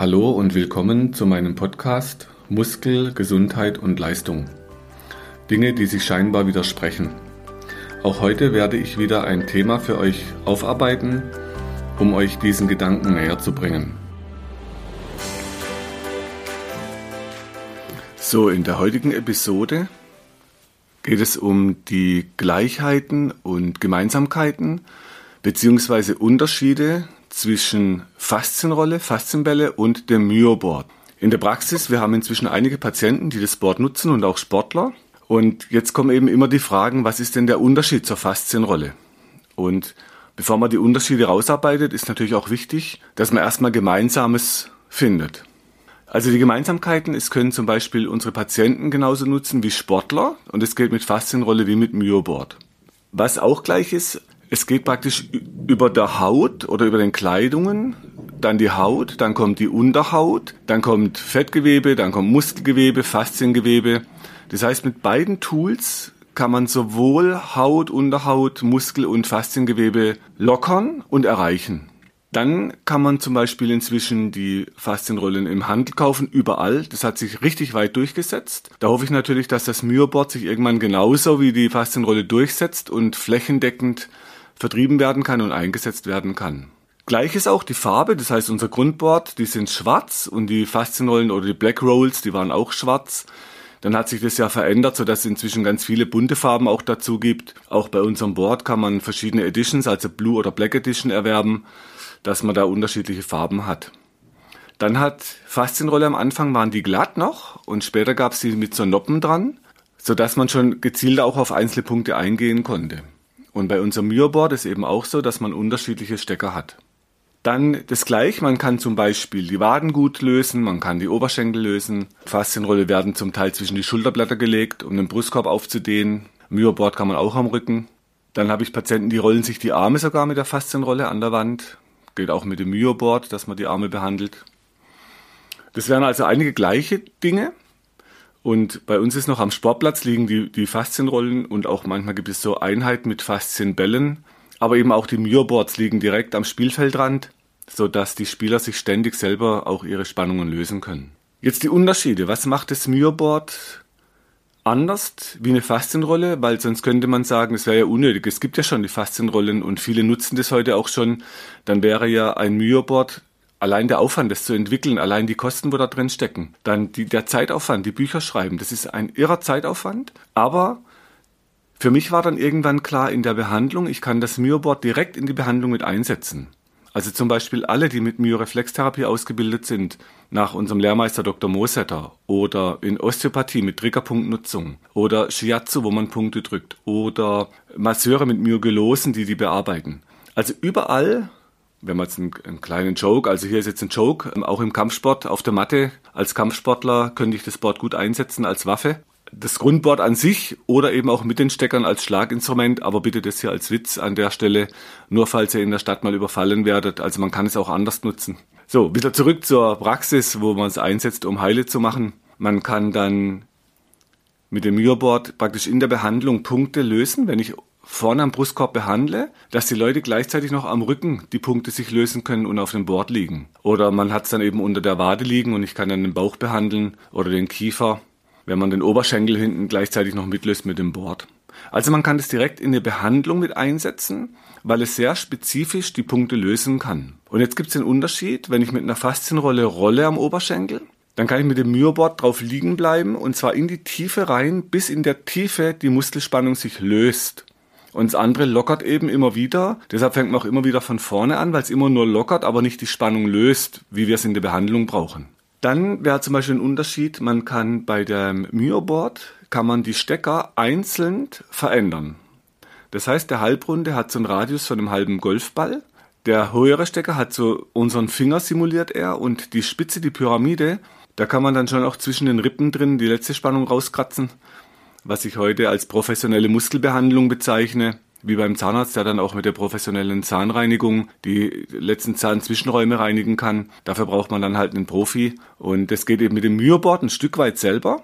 Hallo und willkommen zu meinem Podcast Muskel, Gesundheit und Leistung. Dinge, die sich scheinbar widersprechen. Auch heute werde ich wieder ein Thema für euch aufarbeiten, um euch diesen Gedanken näher zu bringen. So, in der heutigen Episode geht es um die Gleichheiten und Gemeinsamkeiten bzw. Unterschiede zwischen Faszienrolle, Faszienbälle und dem Myoboard. In der Praxis, wir haben inzwischen einige Patienten, die das Board nutzen und auch Sportler. Und jetzt kommen eben immer die Fragen, was ist denn der Unterschied zur Faszienrolle? Und bevor man die Unterschiede rausarbeitet, ist natürlich auch wichtig, dass man erstmal Gemeinsames findet. Also die Gemeinsamkeiten, es können zum Beispiel unsere Patienten genauso nutzen wie Sportler und es geht mit Faszienrolle wie mit Myoboard. Was auch gleich ist, es geht praktisch über der Haut oder über den Kleidungen, dann die Haut, dann kommt die Unterhaut, dann kommt Fettgewebe, dann kommt Muskelgewebe, Fasziengewebe. Das heißt, mit beiden Tools kann man sowohl Haut, Unterhaut, Muskel und Fasziengewebe lockern und erreichen. Dann kann man zum Beispiel inzwischen die Faszienrollen im Handel kaufen, überall. Das hat sich richtig weit durchgesetzt. Da hoffe ich natürlich, dass das Myoboard sich irgendwann genauso wie die Faszienrolle durchsetzt und flächendeckend vertrieben werden kann und eingesetzt werden kann. Gleich ist auch die Farbe, das heißt unser Grundboard, die sind schwarz und die Faszienrollen oder die Black Rolls, die waren auch schwarz. Dann hat sich das ja verändert, sodass es inzwischen ganz viele bunte Farben auch dazu gibt. Auch bei unserem Board kann man verschiedene Editions, also Blue oder Black Edition erwerben, dass man da unterschiedliche Farben hat. Dann hat Faszienrolle am Anfang waren die glatt noch und später gab es die mit so Noppen dran, sodass man schon gezielter auch auf einzelne Punkte eingehen konnte. Und bei unserem Myoboard ist eben auch so, dass man unterschiedliche Stecker hat. Dann das gleich, man kann zum Beispiel die Waden gut lösen, man kann die Oberschenkel lösen. Faszienrolle werden zum Teil zwischen die Schulterblätter gelegt, um den Brustkorb aufzudehnen. Myoboard kann man auch am Rücken. Dann habe ich Patienten, die rollen sich die Arme sogar mit der Faszienrolle an der Wand. Geht auch mit dem Myoboard, dass man die Arme behandelt. Das wären also einige gleiche Dinge. Und bei uns ist noch am Sportplatz liegen die, die Faszienrollen und auch manchmal gibt es so Einheiten mit Faszienbällen. Aber eben auch die Myoboards liegen direkt am Spielfeldrand, sodass die Spieler sich ständig selber auch ihre Spannungen lösen können. Jetzt die Unterschiede. Was macht das Myoboard anders wie eine Faszienrolle? Weil sonst könnte man sagen, es wäre ja unnötig. Es gibt ja schon die Faszienrollen und viele nutzen das heute auch schon. Dann wäre ja ein Myoboard allein der Aufwand, das zu entwickeln, allein die Kosten, wo da drin stecken, dann die, der Zeitaufwand, die Bücher schreiben, das ist ein irrer Zeitaufwand. Aber für mich war dann irgendwann klar in der Behandlung, ich kann das Myoboard direkt in die Behandlung mit einsetzen. Also zum Beispiel alle, die mit Myoreflextherapie ausgebildet sind, nach unserem Lehrmeister Dr. Mosetter oder in Osteopathie mit Triggerpunktnutzung oder Shiatsu, wo man Punkte drückt oder Masseure mit Myogelosen, die die bearbeiten. Also überall wenn man jetzt einen, einen, kleinen Joke, also hier ist jetzt ein Joke, ähm, auch im Kampfsport auf der Matte, als Kampfsportler könnte ich das Board gut einsetzen als Waffe. Das Grundboard an sich oder eben auch mit den Steckern als Schlaginstrument, aber bitte das hier als Witz an der Stelle, nur falls ihr in der Stadt mal überfallen werdet. Also man kann es auch anders nutzen. So, wieder zurück zur Praxis, wo man es einsetzt, um Heile zu machen. Man kann dann mit dem Myoboard praktisch in der Behandlung Punkte lösen. Wenn ich vorne am Brustkorb behandle, dass die Leute gleichzeitig noch am Rücken die Punkte sich lösen können und auf dem Board liegen. Oder man hat es dann eben unter der Wade liegen und ich kann dann den Bauch behandeln oder den Kiefer, wenn man den Oberschenkel hinten gleichzeitig noch mitlöst mit dem Board. Also man kann das direkt in eine Behandlung mit einsetzen, weil es sehr spezifisch die Punkte lösen kann. Und jetzt gibt es den Unterschied, wenn ich mit einer Faszienrolle rolle am Oberschenkel, dann kann ich mit dem Myoboard drauf liegen bleiben und zwar in die Tiefe rein, bis in der Tiefe die Muskelspannung sich löst. Und das andere lockert eben immer wieder. Deshalb fängt man auch immer wieder von vorne an, weil es immer nur lockert, aber nicht die Spannung löst, wie wir es in der Behandlung brauchen. Dann wäre zum Beispiel ein Unterschied, man kann bei dem Myoboard, kann man die Stecker einzeln verändern. Das heißt, der Halbrunde hat so einen Radius von einem halben Golfball. Der höhere Stecker hat so unseren Finger simuliert er und die Spitze, die Pyramide, da kann man dann schon auch zwischen den Rippen drin die letzte Spannung rauskratzen was ich heute als professionelle Muskelbehandlung bezeichne, wie beim Zahnarzt, der dann auch mit der professionellen Zahnreinigung die letzten Zahnzwischenräume reinigen kann. Dafür braucht man dann halt einen Profi und das geht eben mit dem Myoboard ein Stück weit selber,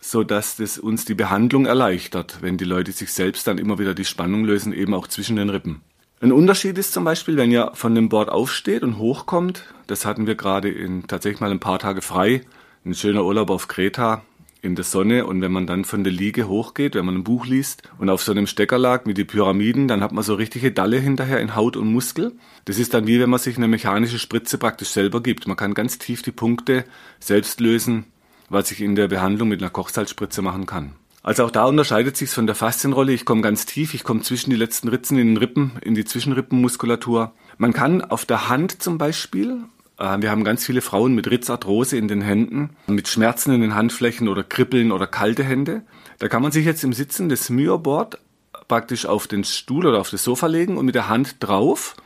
so dass das uns die Behandlung erleichtert, wenn die Leute sich selbst dann immer wieder die Spannung lösen, eben auch zwischen den Rippen. Ein Unterschied ist zum Beispiel, wenn ihr von dem Board aufsteht und hochkommt, das hatten wir gerade in tatsächlich mal ein paar Tage frei, ein schöner Urlaub auf Kreta in der Sonne und wenn man dann von der Liege hochgeht, wenn man ein Buch liest und auf so einem Stecker lag mit die Pyramiden, dann hat man so richtige Dalle hinterher in Haut und Muskel. Das ist dann wie wenn man sich eine mechanische Spritze praktisch selber gibt. Man kann ganz tief die Punkte selbst lösen, was ich in der Behandlung mit einer Kochsalzspritze machen kann. Also auch da unterscheidet sich von der Faszienrolle. Ich komme ganz tief, ich komme zwischen die letzten Ritzen in den Rippen, in die Zwischenrippenmuskulatur. Man kann auf der Hand zum Beispiel, wir haben ganz viele Frauen mit Ritzarthrose in den Händen, mit Schmerzen in den Handflächen oder Kribbeln oder kalte Hände. Da kann man sich jetzt im Sitzen das Myoboard praktisch auf den Stuhl oder auf das Sofa legen und mit der Hand drauf.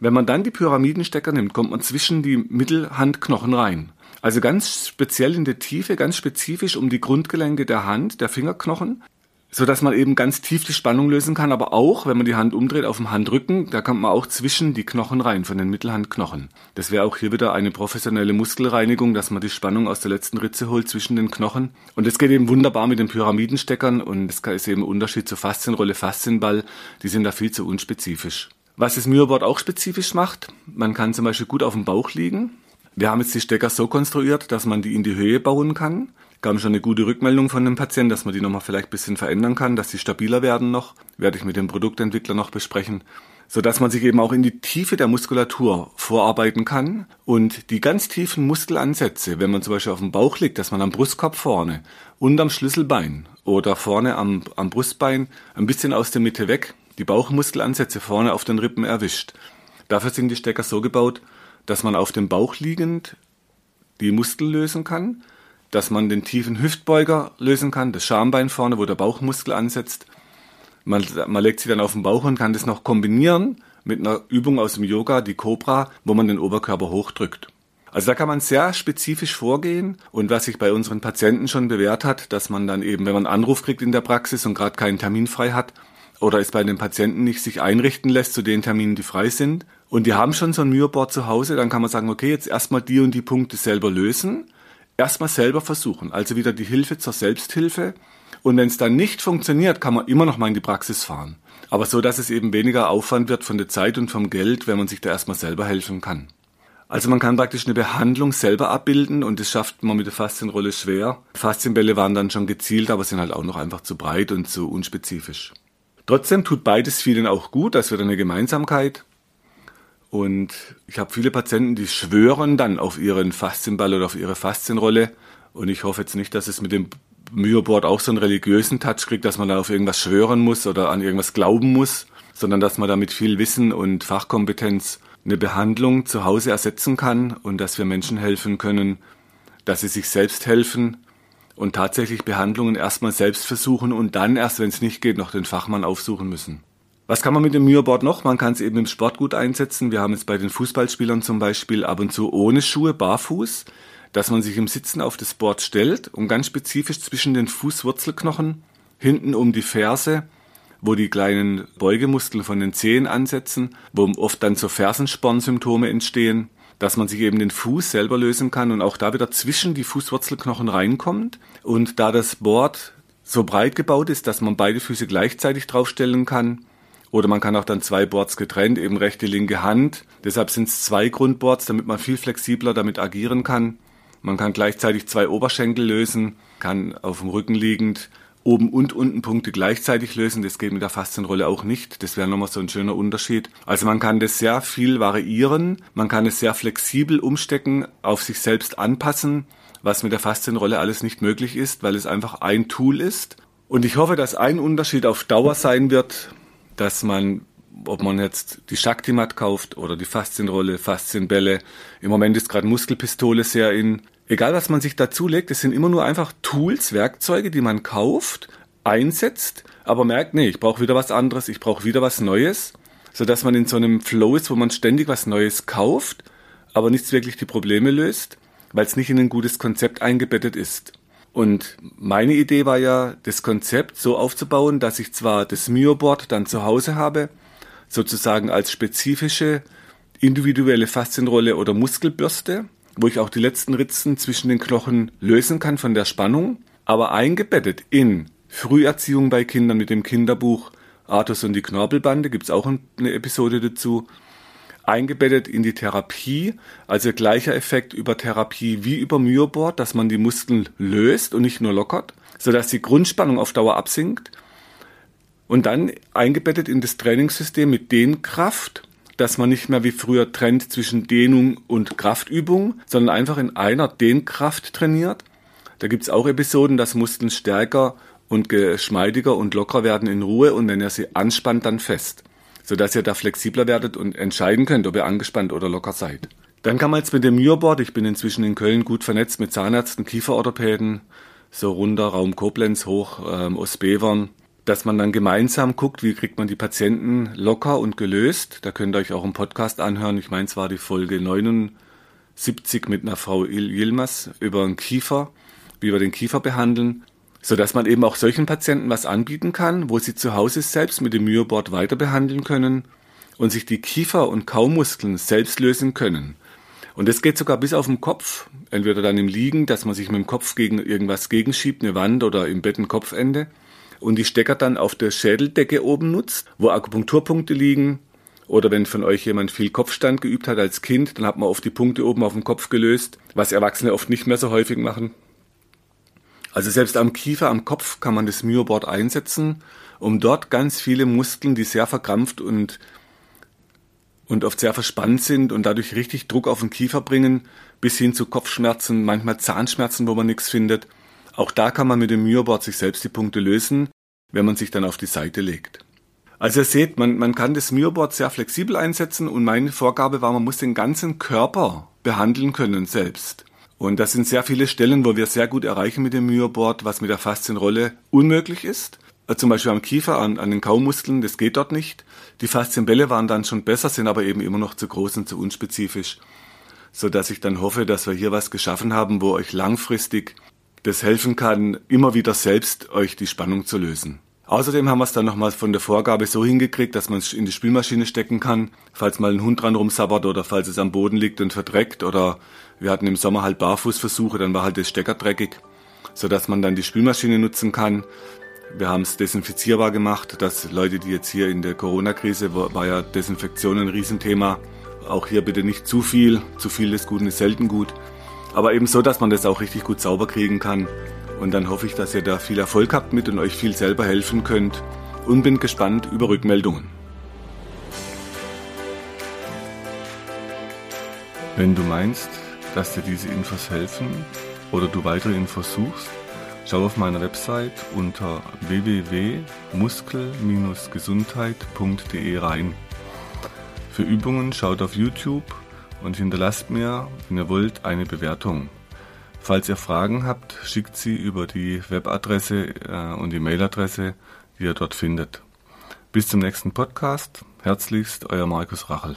Wenn man dann die Pyramidenstecker nimmt, kommt man zwischen die Mittelhandknochen rein. Also ganz speziell in der Tiefe, ganz spezifisch um die Grundgelenke der Hand, der Fingerknochen, so dass man eben ganz tief die Spannung lösen kann, aber auch, wenn man die Hand umdreht auf dem Handrücken, da kommt man auch zwischen die Knochen rein, von den Mittelhandknochen. Das wäre auch hier wieder eine professionelle Muskelreinigung, dass man die Spannung aus der letzten Ritze holt zwischen den Knochen. Und das geht eben wunderbar mit den Pyramidensteckern und das ist eben ein Unterschied zur Faszienrolle, Faszienball, die sind da viel zu unspezifisch. Was das Myoboard auch spezifisch macht, man kann zum Beispiel gut auf dem Bauch liegen, wir haben jetzt die Stecker so konstruiert, dass man die in die Höhe bauen kann. Gab schon eine gute Rückmeldung von dem Patienten, dass man die nochmal vielleicht ein bisschen verändern kann, dass sie stabiler werden noch. Werde ich mit dem Produktentwickler noch besprechen. So dass man sich eben auch in die Tiefe der Muskulatur vorarbeiten kann und die ganz tiefen Muskelansätze, wenn man zum Beispiel auf dem Bauch liegt, dass man am Brustkorb vorne, unterm Schlüsselbein oder vorne am, am Brustbein ein bisschen aus der Mitte weg, die Bauchmuskelansätze vorne auf den Rippen erwischt. Dafür sind die Stecker so gebaut, dass man auf dem Bauch liegend die Muskel lösen kann, dass man den tiefen Hüftbeuger lösen kann, das Schambein vorne, wo der Bauchmuskel ansetzt. Man, man legt sie dann auf den Bauch und kann das noch kombinieren mit einer Übung aus dem Yoga, die Cobra, wo man den Oberkörper hochdrückt. Also da kann man sehr spezifisch vorgehen und was sich bei unseren Patienten schon bewährt hat, dass man dann eben, wenn man einen Anruf kriegt in der Praxis und gerade keinen Termin frei hat oder es bei den Patienten nicht sich einrichten lässt zu den Terminen, die frei sind, und die haben schon so ein Myoboard zu Hause, dann kann man sagen, okay, jetzt erstmal die und die Punkte selber lösen, erstmal selber versuchen, also wieder die Hilfe zur Selbsthilfe. Und wenn es dann nicht funktioniert, kann man immer noch mal in die Praxis fahren. Aber so, dass es eben weniger Aufwand wird von der Zeit und vom Geld, wenn man sich da erstmal selber helfen kann. Also man kann praktisch eine Behandlung selber abbilden und das schafft man mit der Faszienrolle schwer. Faszienbälle waren dann schon gezielt, aber sind halt auch noch einfach zu breit und zu unspezifisch. Trotzdem tut beides vielen auch gut, das wird eine Gemeinsamkeit. Und ich habe viele Patienten, die schwören dann auf ihren Faszienball oder auf ihre Faszienrolle. Und ich hoffe jetzt nicht, dass es mit dem Myoboard auch so einen religiösen Touch kriegt, dass man da auf irgendwas schwören muss oder an irgendwas glauben muss, sondern dass man da mit viel Wissen und Fachkompetenz eine Behandlung zu Hause ersetzen kann und dass wir Menschen helfen können, dass sie sich selbst helfen und tatsächlich Behandlungen erstmal selbst versuchen und dann erst, wenn es nicht geht, noch den Fachmann aufsuchen müssen. Was kann man mit dem Myoboard noch? Man kann es eben im Sport gut einsetzen. Wir haben es bei den Fußballspielern zum Beispiel ab und zu ohne Schuhe, barfuß, dass man sich im Sitzen auf das Board stellt und ganz spezifisch zwischen den Fußwurzelknochen, hinten um die Ferse, wo die kleinen Beugemuskeln von den Zehen ansetzen, wo oft dann so Fersenspornsymptome entstehen, dass man sich eben den Fuß selber lösen kann und auch da wieder zwischen die Fußwurzelknochen reinkommt. Und da das Board so breit gebaut ist, dass man beide Füße gleichzeitig draufstellen kann, oder man kann auch dann zwei Boards getrennt, eben rechte, linke Hand. Deshalb sind es zwei Grundboards, damit man viel flexibler damit agieren kann. Man kann gleichzeitig zwei Oberschenkel lösen, kann auf dem Rücken liegend oben und unten Punkte gleichzeitig lösen. Das geht mit der Faszienrolle auch nicht. Das wäre nochmal so ein schöner Unterschied. Also man kann das sehr viel variieren. Man kann es sehr flexibel umstecken, auf sich selbst anpassen, was mit der Faszienrolle alles nicht möglich ist, weil es einfach ein Tool ist. Und ich hoffe, dass ein Unterschied auf Dauer sein wird, dass man, ob man jetzt die Shaktimat kauft oder die Faszienrolle, Faszienbälle, im Moment ist gerade Muskelpistole sehr in. Egal was man sich dazulegt, es sind immer nur einfach Tools, Werkzeuge, die man kauft, einsetzt, aber merkt, nee, ich brauche wieder was anderes, ich brauche wieder was Neues, sodass man in so einem Flow ist, wo man ständig was Neues kauft, aber nichts wirklich die Probleme löst, weil es nicht in ein gutes Konzept eingebettet ist. Und meine Idee war ja, das Konzept so aufzubauen, dass ich zwar das Myoboard dann zu Hause habe, sozusagen als spezifische individuelle Faszienrolle oder Muskelbürste, wo ich auch die letzten Ritzen zwischen den Knochen lösen kann von der Spannung, aber eingebettet in Früherziehung bei Kindern mit dem Kinderbuch Arthus und die Knorpelbande, gibt es auch eine Episode dazu, eingebettet in die Therapie, also gleicher Effekt über Therapie wie über Myoboard, dass man die Muskeln löst und nicht nur lockert, sodass die Grundspannung auf Dauer absinkt und dann eingebettet in das Trainingssystem mit Dehnkraft, dass man nicht mehr wie früher trennt zwischen Dehnung und Kraftübung, sondern einfach in einer Dehnkraft trainiert. Da gibt es auch Episoden, dass Muskeln stärker und geschmeidiger und locker werden in Ruhe und wenn ihr sie anspannt, dann fest, sodass ihr da flexibler werdet und entscheiden könnt, ob ihr angespannt oder locker seid. Dann kann man jetzt mit dem Myoboard, ich bin inzwischen in Köln gut vernetzt mit Zahnärzten, Kieferorthopäden, so runter Raum Koblenz hoch, ähm, Ostbevern, dass man dann gemeinsam guckt, wie kriegt man die Patienten locker und gelöst. Da könnt ihr euch auch im Podcast anhören. Ich meine, es war die Folge 79 mit einer Frau Yilmaz über den Kiefer, wie wir den Kiefer behandeln, so dass man eben auch solchen Patienten was anbieten kann, wo sie zu Hause selbst mit dem Myoboard weiter behandeln können und sich die Kiefer- und Kaumuskeln selbst lösen können. Und das geht sogar bis auf den Kopf, entweder dann im Liegen, dass man sich mit dem Kopf gegen irgendwas gegenschiebt, eine Wand oder im Bett ein Kopfende und die Stecker dann auf der Schädeldecke oben nutzt, wo Akupunkturpunkte liegen. Oder wenn von euch jemand viel Kopfstand geübt hat als Kind, dann hat man oft die Punkte oben auf dem Kopf gelöst, was Erwachsene oft nicht mehr so häufig machen. Also selbst am Kiefer, am Kopf kann man das Myoboard einsetzen, um dort ganz viele Muskeln, die sehr verkrampft und, und oft sehr verspannt sind und dadurch richtig Druck auf den Kiefer bringen, bis hin zu Kopfschmerzen, manchmal Zahnschmerzen, wo man nichts findet, auch da kann man mit dem Myoboard sich selbst die Punkte lösen, wenn man sich dann auf die Seite legt. Also ihr seht, man, man kann das Myoboard sehr flexibel einsetzen und meine Vorgabe war, man muss den ganzen Körper behandeln können selbst. Und das sind sehr viele Stellen, wo wir sehr gut erreichen mit dem Myoboard, was mit der Faszienrolle unmöglich ist. Äh, zum Beispiel am Kiefer, an, an den Kaumuskeln, das geht dort nicht. Die Faszienbälle waren dann schon besser, sind aber eben immer noch zu groß und zu unspezifisch. So dass ich dann hoffe, dass wir hier was geschaffen haben, wo euch langfristig das helfen kann, immer wieder selbst euch die Spannung zu lösen. Außerdem haben wir es dann nochmal von der Vorgabe so hingekriegt, dass man es in die Spülmaschine stecken kann, falls mal ein Hund dran rumsabbert oder falls es am Boden liegt und verdreckt oder wir hatten im Sommer halt Barfußversuche, dann war halt das Stecker dreckig, sodass man dann die Spülmaschine nutzen kann. Wir haben es desinfizierbar gemacht, dass Leute, die jetzt hier in der Corona-Krise, war ja Desinfektion ein Riesenthema, auch hier bitte nicht zu viel, zu viel des Guten ist selten gut, aber eben so, dass man das auch richtig gut sauber kriegen kann. Und dann hoffe ich, dass ihr da viel Erfolg habt mit und euch viel selber helfen könnt. Und bin gespannt über Rückmeldungen. Wenn du meinst, dass dir diese Infos helfen oder du weitere Infos suchst, schau auf meiner Website unter www.muskel-gesundheit.de rein. Für Übungen schaut auf YouTube und hinterlasst mir, wenn ihr wollt, eine Bewertung. Falls ihr Fragen habt, schickt sie über die Webadresse äh, und die Mailadresse, die ihr dort findet. Bis zum nächsten Podcast. Herzlichst, euer Markus Rachel.